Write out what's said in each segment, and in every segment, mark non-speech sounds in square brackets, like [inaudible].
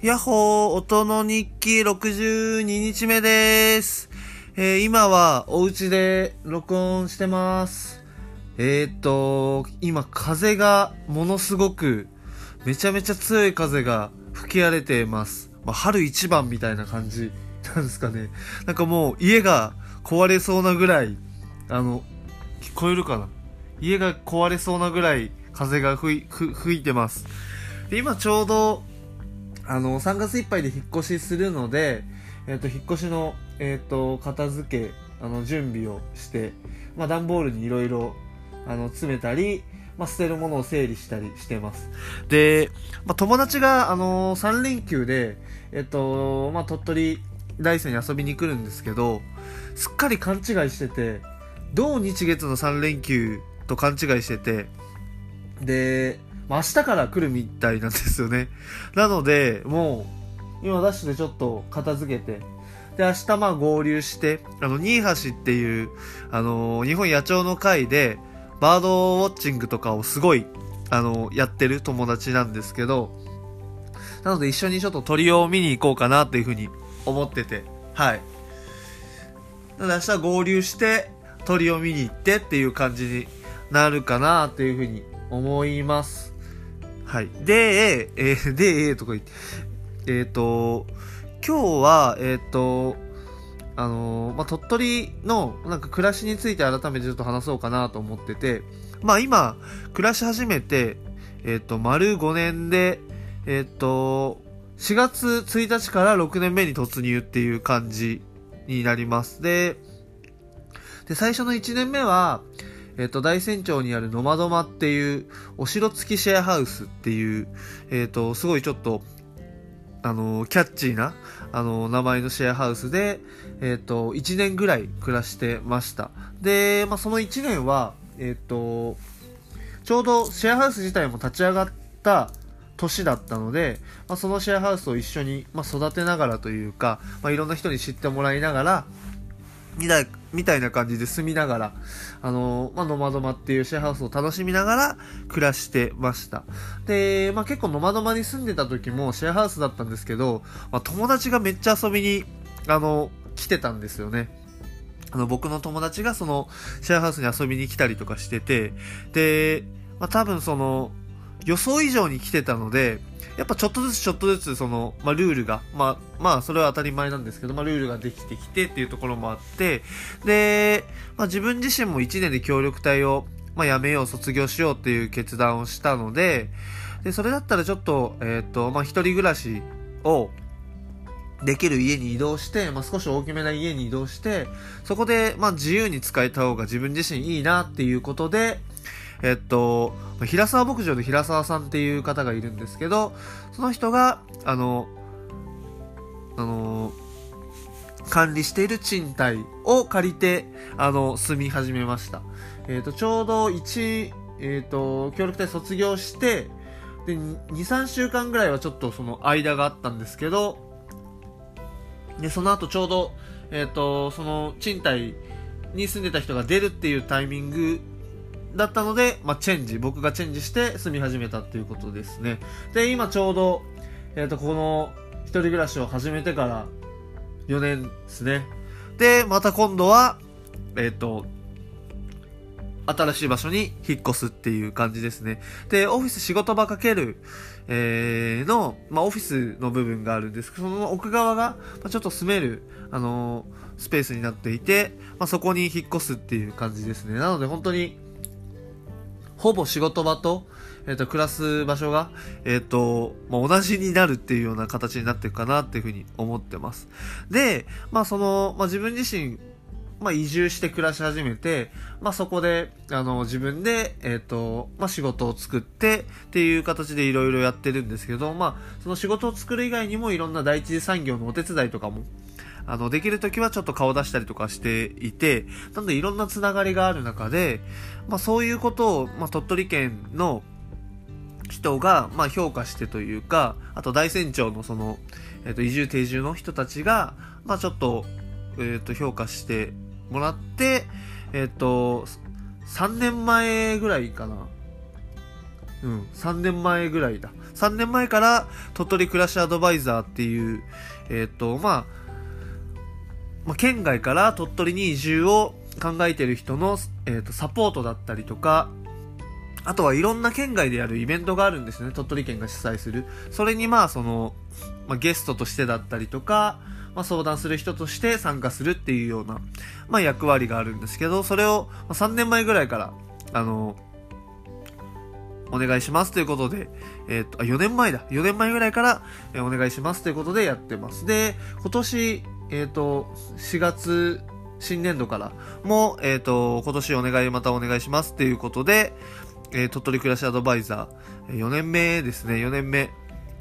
やっほー、音の日記62日目です。えー今はお家で録音してます。えーっと、今風がものすごく、めちゃめちゃ強い風が吹き荒れてます。まあ、春一番みたいな感じ [laughs] なんですかね。なんかもう家が壊れそうなぐらい、あの、聞こえるかな家が壊れそうなぐらい風が吹い吹いてます。で、今ちょうど、あの、3月いっぱいで引っ越しするので、えっ、と、引っ越しの、えっ、と、片付け、あの、準備をして、まあ、段ボールにいろいろ、あの、詰めたり、まあ、捨てるものを整理したりしてます。で、まあ、友達が、あの3連休で、えっ、と、まあ、鳥取、大山に遊びに来るんですけど、すっかり勘違いしてて、土日月の3連休と勘違いしてて、で、明日から来るみたいなんですよね。なので、もう、今ダッシュでちょっと片付けて、で、明日まあ合流して、あの、新橋っていう、あの日本野鳥の会で、バードウォッチングとかをすごい、あのやってる友達なんですけど、なので一緒にちょっと鳥を見に行こうかなっていうふうに思ってて、はい。なので明日合流して、鳥を見に行ってっていう感じになるかなっていうふうに思います。はい。で、えー、で、えー、とか言って、えっ、と、今日は、えっ、と、あのーまあ、鳥取のなんか暮らしについて改めてちょっと話そうかなと思ってて、まあ今、暮らし始めて、えっ、と、丸5年で、えっ、と、4月1日から6年目に突入っていう感じになります。で、で、最初の1年目は、えっ、と、大山町にあるノマドマっていう、お城付きシェアハウスっていう、えっ、と、すごいちょっと、あのキャッチーな、あの名前のシェアハウスで、えっ、と、1年ぐらい暮らしてました。で、まあ、その1年は、えっ、と、ちょうどシェアハウス自体も立ち上がった年だったので、まあ、そのシェアハウスを一緒に、まあ、育てながらというか、まあ、いろんな人に知ってもらいながら、みたいみたいな感じで住みながら、あのまあ、ノマドマっていうシェアハウスを楽しみながら暮らしてました。で、まあ、結構ノマドマに住んでた時もシェアハウスだったんですけど、まあ、友達がめっちゃ遊びに、あの、来てたんですよね。あの、僕の友達がその、シェアハウスに遊びに来たりとかしてて、で、まあ、多分その、予想以上に来てたので、やっぱちょっとずつちょっとずつその、まあ、ルールが、まあ、まあ、それは当たり前なんですけど、まあ、ルールができてきてっていうところもあって、で、まあ、自分自身も1年で協力隊を、まあ、辞めよう、卒業しようっていう決断をしたので、で、それだったらちょっと、えっ、と、まあ、一人暮らしを、できる家に移動して、まあ、少し大きめな家に移動して、そこで、まあ、自由に使えた方が自分自身いいなっていうことで、えっと、平沢牧場の平沢さんっていう方がいるんですけど、その人が、あの、あの、管理している賃貸を借りて、あの、住み始めました。えっ、と、ちょうど1、えっ、と、協力隊卒業して、で、2、3週間ぐらいはちょっとその間があったんですけど、で、その後ちょうど、えっ、と、その賃貸に住んでた人が出るっていうタイミングだったので、まあ、チェンジ、僕がチェンジして住み始めたっていうことですね。で、今ちょうど、えっ、と、この一人暮らしを始めてから4年ですね。で、また今度は、えっ、と、新しい場所に引っ越すっていう感じですね。で、オフィス仕事場かける、えー、の、まあ、オフィスの部分があるんですけど、その奥側が、ま、ちょっと住める、あのースペースになっていて、まあ、そこに引っ越すっていう感じですね。なので本当に、ほぼ仕事場と、えっ、と、暮らす場所が、えっ、と、まあ、同じになるっていうような形になっていくかなっていうふうに思ってます。で、まあ、その、まあ、自分自身、まあ、移住して暮らし始めて、まあ、そこで、あの、自分で、えっ、と、まあ、仕事を作ってっていう形でいろいろやってるんですけど、まあ、その仕事を作る以外にもいろんな第一次産業のお手伝いとかも、あの、できるときはちょっと顔出したりとかしていて、なのでいろんなつながりがある中で、まあ、そういうことを、まあ、鳥取県の人が、まあ、評価してというか、あと大山町のその、えっ、と、移住定住の人たちが、まあ、ちょっと、えっ、と、評価してもらって、えっ、と、3年前ぐらいかな。うん、3年前ぐらいだ。3年前から鳥取暮らしアドバイザーっていう、えっ、ー、と、まあ、まあ、県外から鳥取に移住を考えてる人の、え、ー、と、サポートだったりとか、あとはいろんな県外でやるイベントがあるんですね。鳥取県が主催する。それにまあ、その、まあ、ゲストとしてだったりとか、まあ、相談する人として参加するっていうような、まあ、役割があるんですけど、それを3年前ぐらいから、あの、お願いしますということで、えっ、と、あ、4年前だ。4年前ぐらいから、え、お願いしますということでやってます。で、今年、えっ、ー、と、4月、新年度からも、えっ、ー、と、今年お願い、またお願いしますっていうことで、えー、鳥取暮らしアドバイザー、4年目ですね、4年目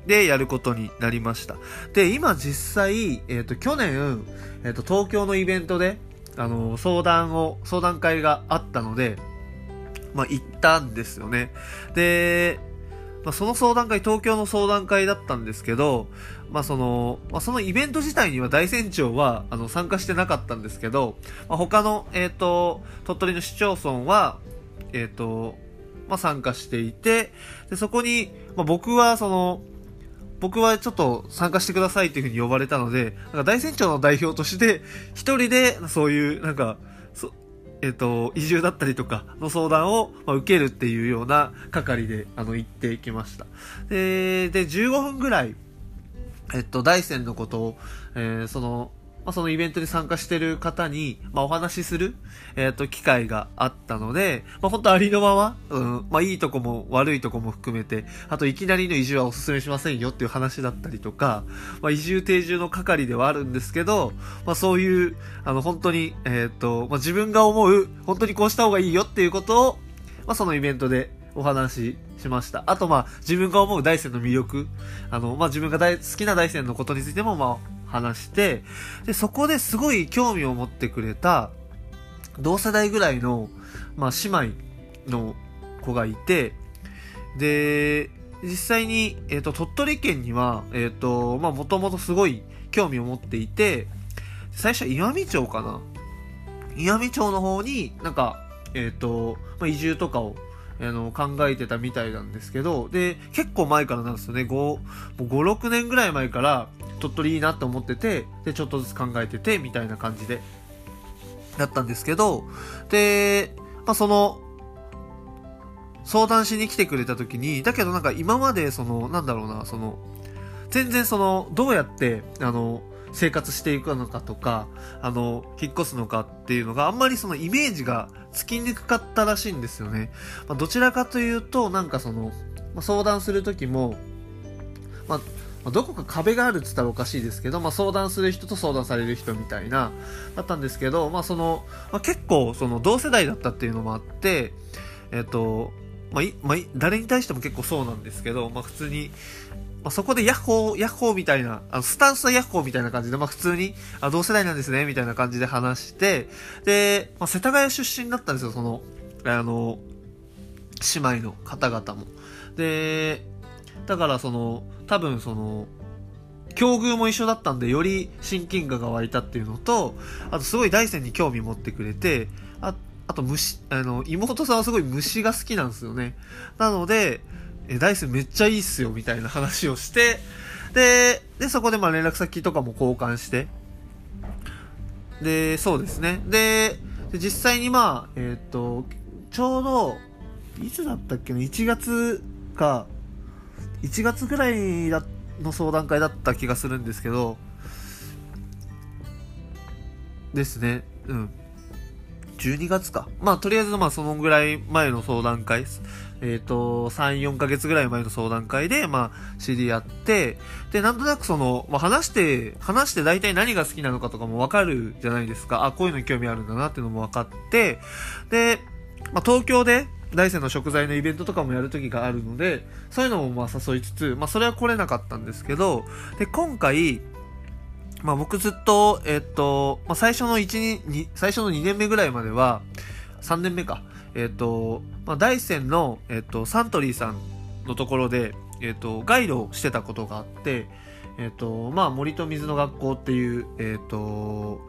でやることになりました。で、今実際、えっ、ー、と、去年、えっ、ー、と、東京のイベントで、あの、相談を、相談会があったので、まあ、行ったんですよね。で、まあ、その相談会、東京の相談会だったんですけど、まあ、その、まあ、そのイベント自体には大船長は、あの、参加してなかったんですけど、まあ、他の、えっ、ー、と、鳥取の市町村は、えっ、ー、と、まあ、参加していて、で、そこに、まあ、僕は、その、僕はちょっと参加してくださいっていうふうに呼ばれたので、なんか大船長の代表として、一人でそういう、なんか、えっ、と、移住だったりとかの相談を、ま、受けるっていうような係で、あの、行ってきました。で、で、15分ぐらい、えっと、大山のことを、えー、その、まあ、そのイベントに参加してる方に、まあ、お話しする、えっ、ー、と、機会があったので、まあ、本当ありのまま、うん、まあ、いいとこも悪いとこも含めて、あと、いきなりの移住はお勧めしませんよっていう話だったりとか、まあ、移住定住の係ではあるんですけど、まあ、そういう、あの、本当に、えっ、ー、と、まあ、自分が思う、本当にこうした方がいいよっていうことを、まあ、そのイベントでお話ししました。あと、まあ、自分が思う大山の魅力、あの、まあ、自分が大好きな大山のことについても、まあ、話して、で、そこですごい興味を持ってくれた、同世代ぐらいの、まあ、姉妹の子がいて、で、実際に、えっ、ー、と、鳥取県には、えっ、ー、と、まあ、もともとすごい興味を持っていて、最初は岩見町かな？岩見町の方になんか、えっ、ー、と、まあ、移住とかをあの、考えてたみたいなんですけど、で、結構前からなんですよね。5、5 6年ぐらい前から、鳥取いいなって思ってて、で、ちょっとずつ考えてて、みたいな感じで、だったんですけど、で、まあ、その、相談しに来てくれた時に、だけどなんか今までその、なんだろうな、その、全然その、どうやって、あの、生活していくのかとか、あの、引っ越すのかっていうのがあんまりそのイメージがつきにくかったらしいんですよね。まあ、どちらかというと、なんかその、まあ、相談するときも、まあ、どこか壁があるって言ったらおかしいですけど、まあ、相談する人と相談される人みたいな、だったんですけど、まあ、その、まあ、結構、その、同世代だったっていうのもあって、えっ、と、まあ、まあ、誰に対しても結構そうなんですけど、まあ、普通に、まあ、そこでヤッホー、ヤッホーみたいな、あの、スタンスはヤッホーみたいな感じで、まあ、普通に、あ、同世代なんですね、みたいな感じで話して、で、まあ、世田谷出身だったんですよ、その、あの、姉妹の方々も。で、だからその、多分その、境遇も一緒だったんで、より親近感が湧いたっていうのと、あとすごい大山に興味持ってくれて、ああと虫、あの、妹さんはすごい虫が好きなんですよね。なので、え、ダイスめっちゃいいっすよ、みたいな話をして、で、で、そこでまあ連絡先とかも交換して、で、そうですね。で、で実際にまあ、えっ、と、ちょうど、いつだったっけな、1月か、1月ぐらいだの相談会だった気がするんですけど、ですね。うん。12月か。まあ、とりあえずまあ、そのぐらい前の相談会。えっ、ー、と、3、4ヶ月ぐらい前の相談会で、まあ、知り合って、で、なんとなくその、まあ、話して、話して大体何が好きなのかとかもわかるじゃないですか。あ、こういうの興味あるんだなっていうのも分かって、で、まあ、東京で、大山の食材のイベントとかもやる時があるので、そういうのもまあ誘いつつ、まあそれは来れなかったんですけど、で、今回、まあ僕ずっと、えっと、まあ最初の1、2、最初の2年目ぐらいまでは、3年目か。えっ、と、まあ、大山の、えっ、と、サントリーさんのところで、えっ、と、ガイドをしてたことがあって、えっ、と、まあ、森と水の学校っていう、えっ、と、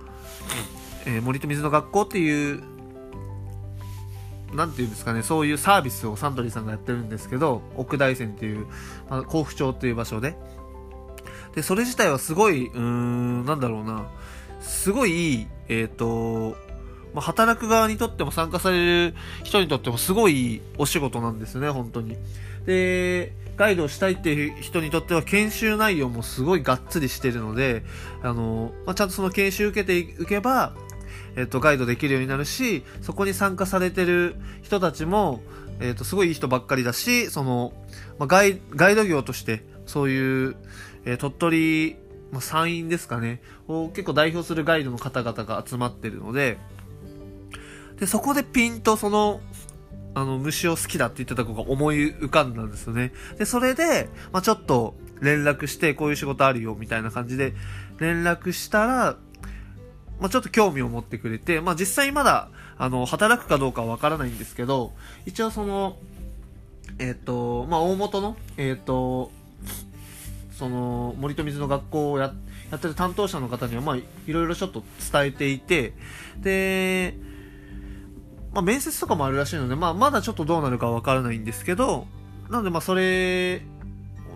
え森と水の学校っていうなんていうんですかね、そういうサービスをサントリーさんがやってるんですけど、奥大山っていう、まあ、甲府町っていう場所で。で、それ自体はすごい、うーん、なんだろうな、すごいいい、えっ、ー、と、まあ、働く側にとっても参加される人にとってもすごいお仕事なんですね、本当に。で、ガイドをしたいっていう人にとっては研修内容もすごいがっつりしてるので、あの、まあ、ちゃんとその研修受けていけば、えっと、ガイドできるようになるし、そこに参加されてる人たちも、えっと、すごいいい人ばっかりだし、その、まあ、ガイ、ガイド業として、そういう、えー、鳥取、まあ、山陰ですかね、を結構代表するガイドの方々が集まってるので、で、そこでピンとその、あの、虫を好きだって言ってた子が思い浮かんだんですよね。で、それで、まあ、ちょっと連絡して、こういう仕事あるよ、みたいな感じで連絡したら、まあ、ちょっと興味を持ってくれて、まあ、実際まだ、あの、働くかどうかはわからないんですけど、一応その、えっ、ー、と、まあ、大元の、えっ、ー、と、その、森と水の学校をややってる担当者の方には、まあ、いろいろちょっと伝えていて、で、まあ、面接とかもあるらしいので、まあ、まだちょっとどうなるかわからないんですけど、なので、まあ、それ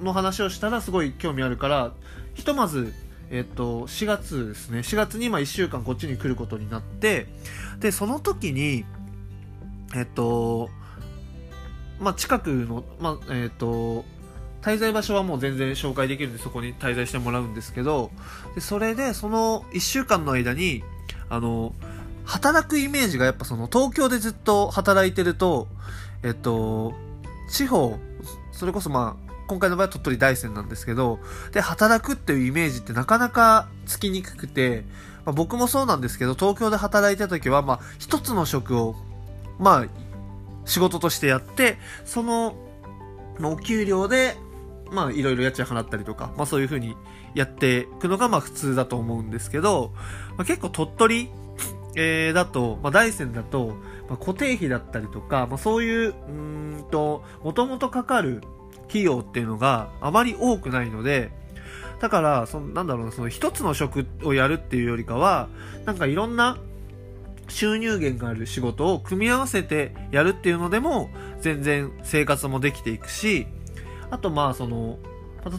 の話をしたらすごい興味あるから、ひとまず、えっと、4月ですね。4月にま1週間こっちに来ることになって、で、その時に、えっと、まあ、近くの、まあ、えっと、滞在場所はもう全然紹介できるんでそこに滞在してもらうんですけど、でそれでその1週間の間に、あの、働くイメージがやっぱその東京でずっと働いてると、えっと、地方、それこそまあ、今回の場合は鳥取大山なんですけど、で、働くっていうイメージってなかなかつきにくくて、まあ、僕もそうなんですけど、東京で働いた時は、まあ、一つの職を、まあ、仕事としてやって、その、まあ、お給料で、まあ、いろいろ家賃払ったりとか、まあ、そういう風にやっていくのが、まあ、普通だと思うんですけど、まあ、結構鳥取、えー、だと、まあ、大山だと、まあ、固定費だったりとか、まあ、そういう、うんと、もともとかかる費用っていうのがあまり多くないので、だから、その、なんだろう、その一つの職をやるっていうよりかは、なんかいろんな収入源がある仕事を組み合わせてやるっていうのでも、全然生活もできていくし、あとまあその、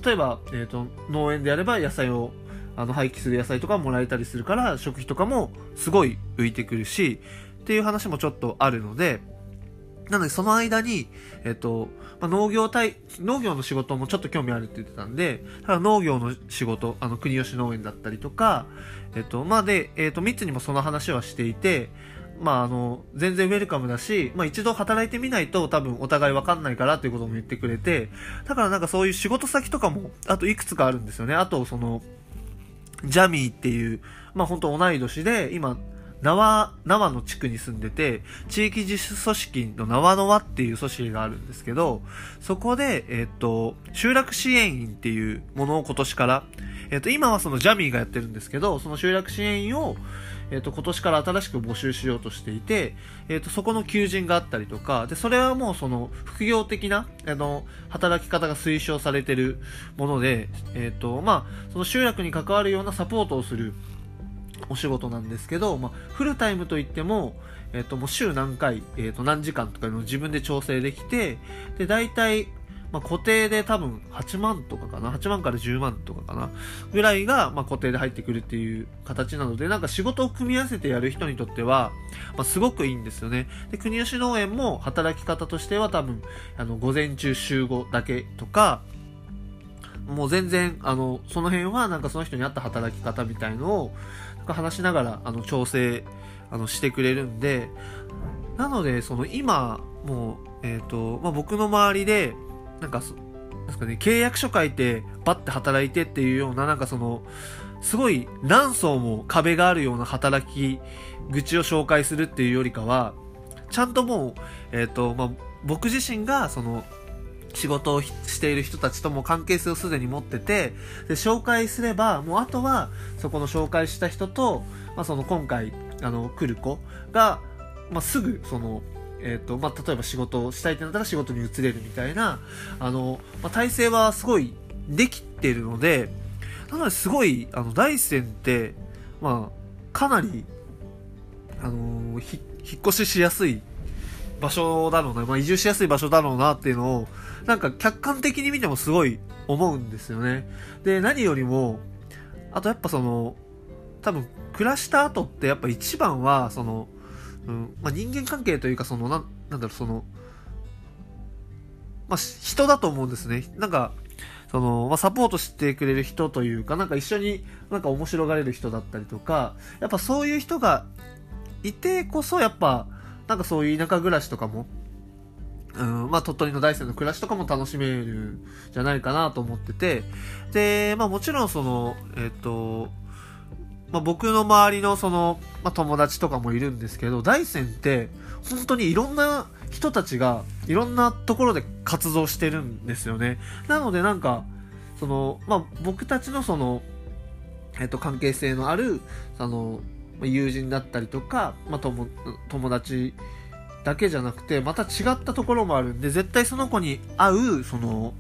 例えば、えっ、ー、と、農園でやれば野菜を、あの、廃棄する野菜とかもらえたりするから、食費とかもすごい浮いてくるし、っていう話もちょっとあるので、なのでその間に、えっ、と、まあ、農業対、農業の仕事もちょっと興味あるって言ってたんで、ただ農業の仕事、あの、国吉農園だったりとか、えっ、と、まあ、で、えっ、と、3つにもその話はしていて、まあ、あの、全然ウェルカムだし、まあ、一度働いてみないと多分お互いわかんないからっていうことも言ってくれて、だからなんかそういう仕事先とかも、あといくつかあるんですよね。あと、その、ジャミーっていう、まあ本当同い年で、今、縄、縄の地区に住んでて、地域自主組織の縄の輪っていう組織があるんですけど、そこで、えっ、と、集落支援員っていうものを今年から、えっ、と、今はそのジャミーがやってるんですけど、その集落支援員を、えっ、と、今年から新しく募集しようとしていて、えっ、と、そこの求人があったりとか、で、それはもうその、副業的な、あの、働き方が推奨されてるもので、えっ、と、まあ、その集落に関わるようなサポートをする、お仕事なんですけど、まあ、フルタイムといっても、えっ、と、もう週何回、えっ、と、何時間とかの自分で調整できて、で、大体、まあ、固定で多分8万とかかな ?8 万から10万とかかなぐらいが、まあ、固定で入ってくるっていう形なので、なんか仕事を組み合わせてやる人にとっては、まあ、すごくいいんですよね。で、国吉農園も働き方としては多分、あの、午前中週5だけとか、もう全然、あの、その辺はなんかその人に合った働き方みたいのを、話しながら、あの、調整、あの、してくれるんで、なので、その今、もう、えっ、ー、と、まあ、僕の周りで、なんか、ですかね、契約書書いて、バッて働いてっていうような、なんかその、すごい何層も壁があるような働き口を紹介するっていうよりかは、ちゃんともう、えっ、ー、と、まあ、僕自身が、その、仕事をしている人たちとも関係性をすでに持ってて、で、紹介すれば、もうあとは、そこの紹介した人と、まあ、その今回、あの、来る子が、まあ、すぐ、その、えっ、ー、と、まあ、例えば仕事をしたいってなったら仕事に移れるみたいな、あの、まあ、体制はすごいできてるので、なのですごい、あの、大山って、まあ、かなり、あの引っ越ししやすい場所だろうな、まあ、移住しやすい場所だろうなっていうのを、なんか客観的に見てもすごい思うんですよね。で、何よりも、あとやっぱその、多分、暮らした後ってやっぱ一番は、その、うん、まあ、人間関係というか、その、ななんだろう、その、まあ、人だと思うんですね。なんか、その、まあ、サポートしてくれる人というか、なんか一緒になんか面白がれる人だったりとか、やっぱそういう人がいてこそ、やっぱ、なんかそういう田舎暮らしとかも、うん、まあ、鳥取の大山の暮らしとかも楽しめるんじゃないかなと思ってて、で、まあもちろんその、えっ、と、まあ僕の周りのその、まあ友達とかもいるんですけど、大山って本当にいろんな人たちがいろんなところで活動してるんですよね。なのでなんか、その、まあ僕たちのその、えっ、と関係性のある、その、友人だったりとか、まあ友、友達だけじゃなくて、また違ったところもあるんで、絶対その子に合う、その、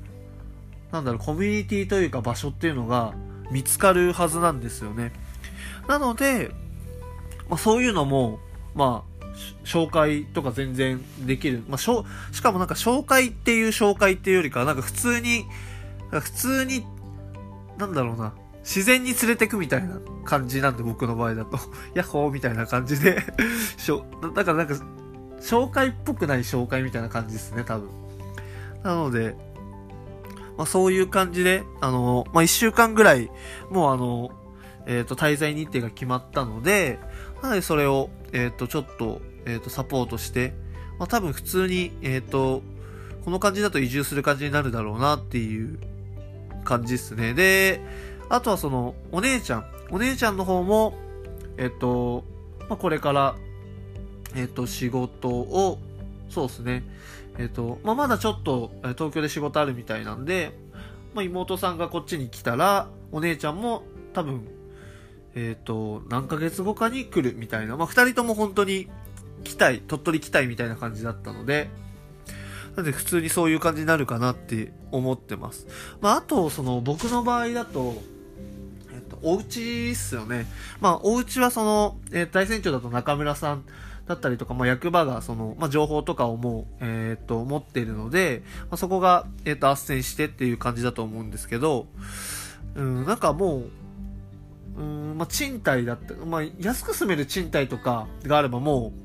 なんだろう、コミュニティというか場所っていうのが見つかるはずなんですよね。なので、まあ、そういうのも、まあ、紹介とか全然できる。まあ、しょしかもなんか紹介っていう紹介っていうよりかなんか普通に、普通に、なんだろうな、自然に連れてくみたいな感じなんで、僕の場合だと。[laughs] ヤッホーみたいな感じで [laughs] しょ、だからなんか、紹介っぽくない紹介みたいな感じですね、多分。なので、まあそういう感じで、あの、まあ一週間ぐらい、もうあの、えっ、ー、と、滞在日程が決まったので、なのでそれを、えっ、ー、と、ちょっと、えっ、ー、と、サポートして、まあ多分普通に、えっ、と、この感じだと移住する感じになるだろうなっていう感じですね。で、あとはその、お姉ちゃん。お姉ちゃんの方も、えっと、まあ、これから、えっと、仕事を、そうですね。えっと、まあ、まだちょっと、東京で仕事あるみたいなんで、まあ、妹さんがこっちに来たら、お姉ちゃんも多分、えっ、と、何ヶ月後かに来るみたいな。まあ、二人とも本当に来たい、鳥取来たいみたいな感じだったので、なんで普通にそういう感じになるかなって思ってます。まあ、あと、その、僕の場合だ、と、お家っすよね。まあ、お家はその、えー、大船長だと中村さんだったりとか、まあ、役場がその、まあ、情報とかをもう、えっ、と、持っているので、まあ、そこが、えっ、と、斡旋してっていう感じだと思うんですけど、うん、なんかもう、うん、まあ、賃貸だった、まあ、安く住める賃貸とかがあればもう、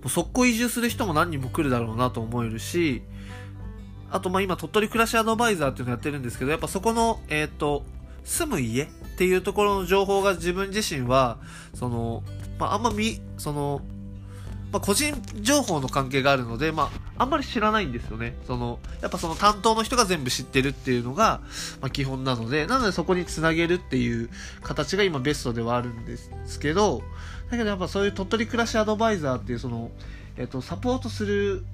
もう速攻移住する人も何人も来るだろうなと思えるし、あとまあ今鳥取暮らしアドバイザーっていうのやってるんですけど、やっぱそこの、えっ、ー、と、住む家っていうところの情報が自分自身は、その、まああんまみ、その、まあ、個人情報の関係があるので、まあ、あんまり知らないんですよね。その、やっぱその担当の人が全部知ってるっていうのが、まあ、基本なので、なのでそこにつなげるっていう形が今ベストではあるんですけど、だけどやっぱそういう鳥取暮らしアドバイザーっていうその、えっと、サポートする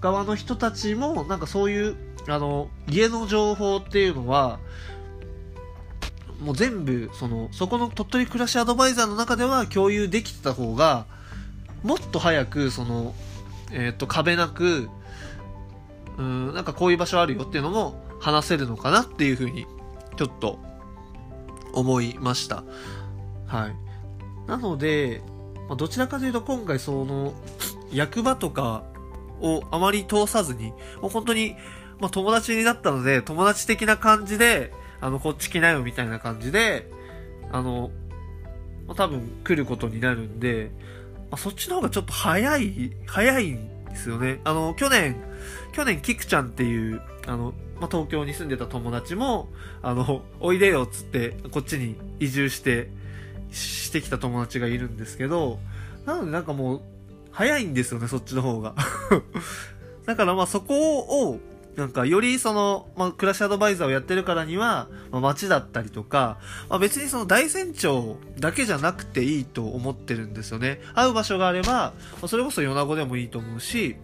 側の人たちも、なんかそういう、あの、家の情報っていうのは、もう全部、その、そこの鳥取暮らしアドバイザーの中では共有できてた方が、もっと早く、その、えっ、と、壁なく、うん、なんかこういう場所あるよっていうのも話せるのかなっていうふうに、ちょっと、思いました。はい。なので、まあ、どちらかというと今回その、役場とかをあまり通さずに、もう本当に、まあ、友達になったので、友達的な感じで、あの、こっち来なよみたいな感じで、あの、ま、多分来ることになるんで、まあ、そっちの方がちょっと早い、早いんですよね。あの、去年、去年、キクちゃんっていう、あの、まあ、東京に住んでた友達も、あの、おいでよっつって、こっちに移住して、してきた友達がいるんですけど、なのでなんかもう、早いんですよね、そっちの方が。[laughs] だからまあそこを、なんか、よりその、まあ、暮らしアドバイザーをやってるからには、まあ、街だったりとか、まあ、別にその大船長だけじゃなくていいと思ってるんですよね。会う場所があれば、ま、それこそ米子でもいいと思うし、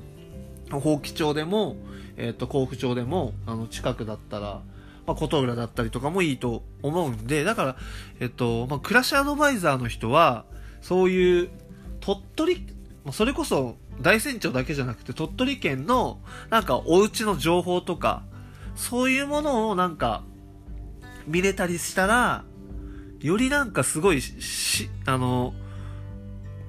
宝木町でも、えっ、ー、と、甲府町でも、あの、近くだったら、まあ、琴浦だったりとかもいいと思うんで、だから、えっ、ー、と、まあ、暮らしアドバイザーの人は、そういう、鳥取、それこそ大山町だけじゃなくて鳥取県のなんかお家の情報とか、そういうものをなんか見れたりしたら、よりなんかすごいし、あの、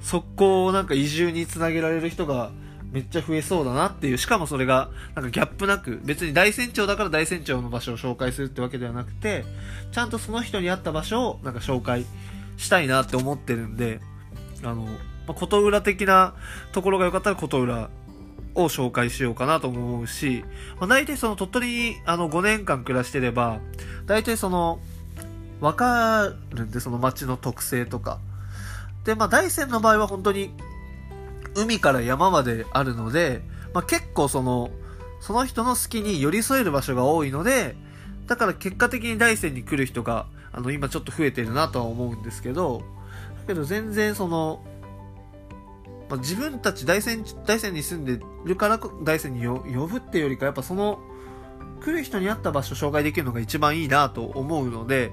速攻なんか移住につなげられる人がめっちゃ増えそうだなっていう、しかもそれが、なんかギャップなく、別に大船長だから大船長の場所を紹介するってわけではなくて、ちゃんとその人に合った場所をなんか紹介したいなって思ってるんで、あの、まあ、琴浦的なところが良かったら琴浦を紹介しようかなと思うし、まあ、大体その鳥取にあの5年間暮らしてれば、大体その、わかるんで、その街の特性とか。で、まあ大山の場合は本当に海から山まであるので、まあ結構その、その人の好きに寄り添える場所が多いので、だから結果的に大山に来る人が、あの、今ちょっと増えてるなとは思うんですけど、だけど全然その、まあ、自分たち大山、大山に住んでるから大山に呼ぶっていうよりか、やっぱその、来る人に合った場所紹介できるのが一番いいなと思うので、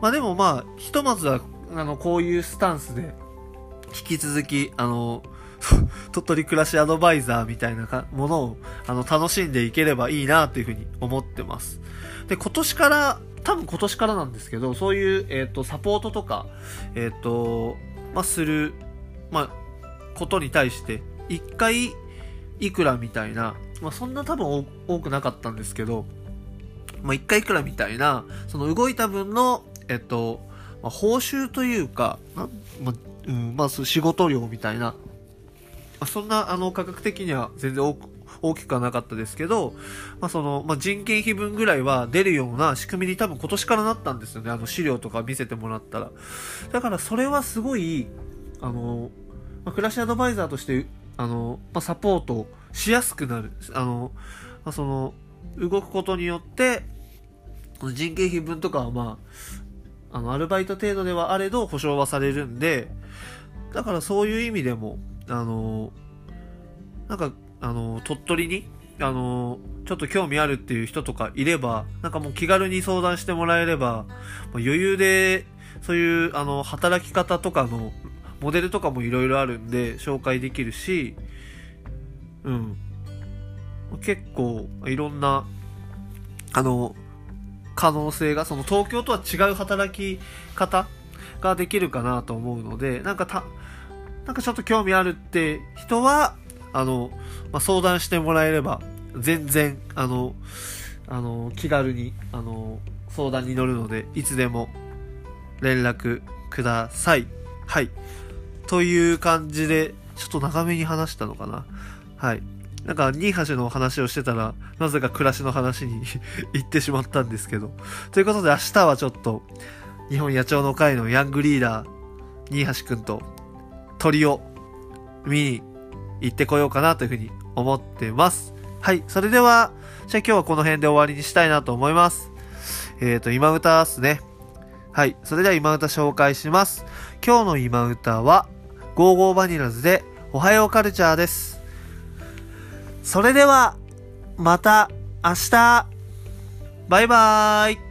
まあでもまあ、ひとまずは、あの、こういうスタンスで、引き続き、あの、[laughs] 鳥取暮らしアドバイザーみたいなものを、あの、楽しんでいければいいなというふうに思ってます。で、今年から、多分今年からなんですけど、そういう、えっ、ー、と、サポートとか、えっ、ー、と、まあ、する、まあ、ことに対して、一回、いくらみたいな、まあ、そんな多分多くなかったんですけど、まあ、一回いくらみたいな、その動いた分の、えっと、まあ、報酬というか、まあ、うん、まあ、仕事量みたいな、ま、そんな、あの、価格的には全然大きくはなかったですけど、まあ、その、まあ、人件費分ぐらいは出るような仕組みに多分今年からなったんですよね。あの、資料とか見せてもらったら。だから、それはすごい、あの、まあ、暮らしアドバイザーとして、あの、まあ、サポートしやすくなる。あの、まあ、その、動くことによって、人件費分とかはまあ、あの、アルバイト程度ではあれど保証はされるんで、だからそういう意味でも、あの、なんか、あの、鳥取に、あの、ちょっと興味あるっていう人とかいれば、なんかもう気軽に相談してもらえれば、余裕で、そういう、あの、働き方とかのモデルとかもいろいろあるんで、紹介できるし、うん。結構、いろんな、あの、可能性が、その東京とは違う働き方ができるかなと思うので、なんかた、なんかちょっと興味あるって人は、あの、まあ、相談してもらえれば、全然、あの、あの、気軽に、あの、相談に乗るので、いつでも連絡ください。はい。という感じで、ちょっと長めに話したのかな。はい。なんか、ニーハシの話をしてたら、なぜか暮らしの話に [laughs] 行ってしまったんですけど。ということで明日はちょっと、日本野鳥の会のヤングリーダー、ニーハシくんと鳥を見に行ってこようかなというふうに思ってます。はい。それでは、じゃあ今日はこの辺で終わりにしたいなと思います。えっ、ー、と、今歌っすね。はい。それでは今歌紹介します。今日の今歌は、ゴーゴーバニラズで、おはようカルチャーです。それでは、また明日バイバーイ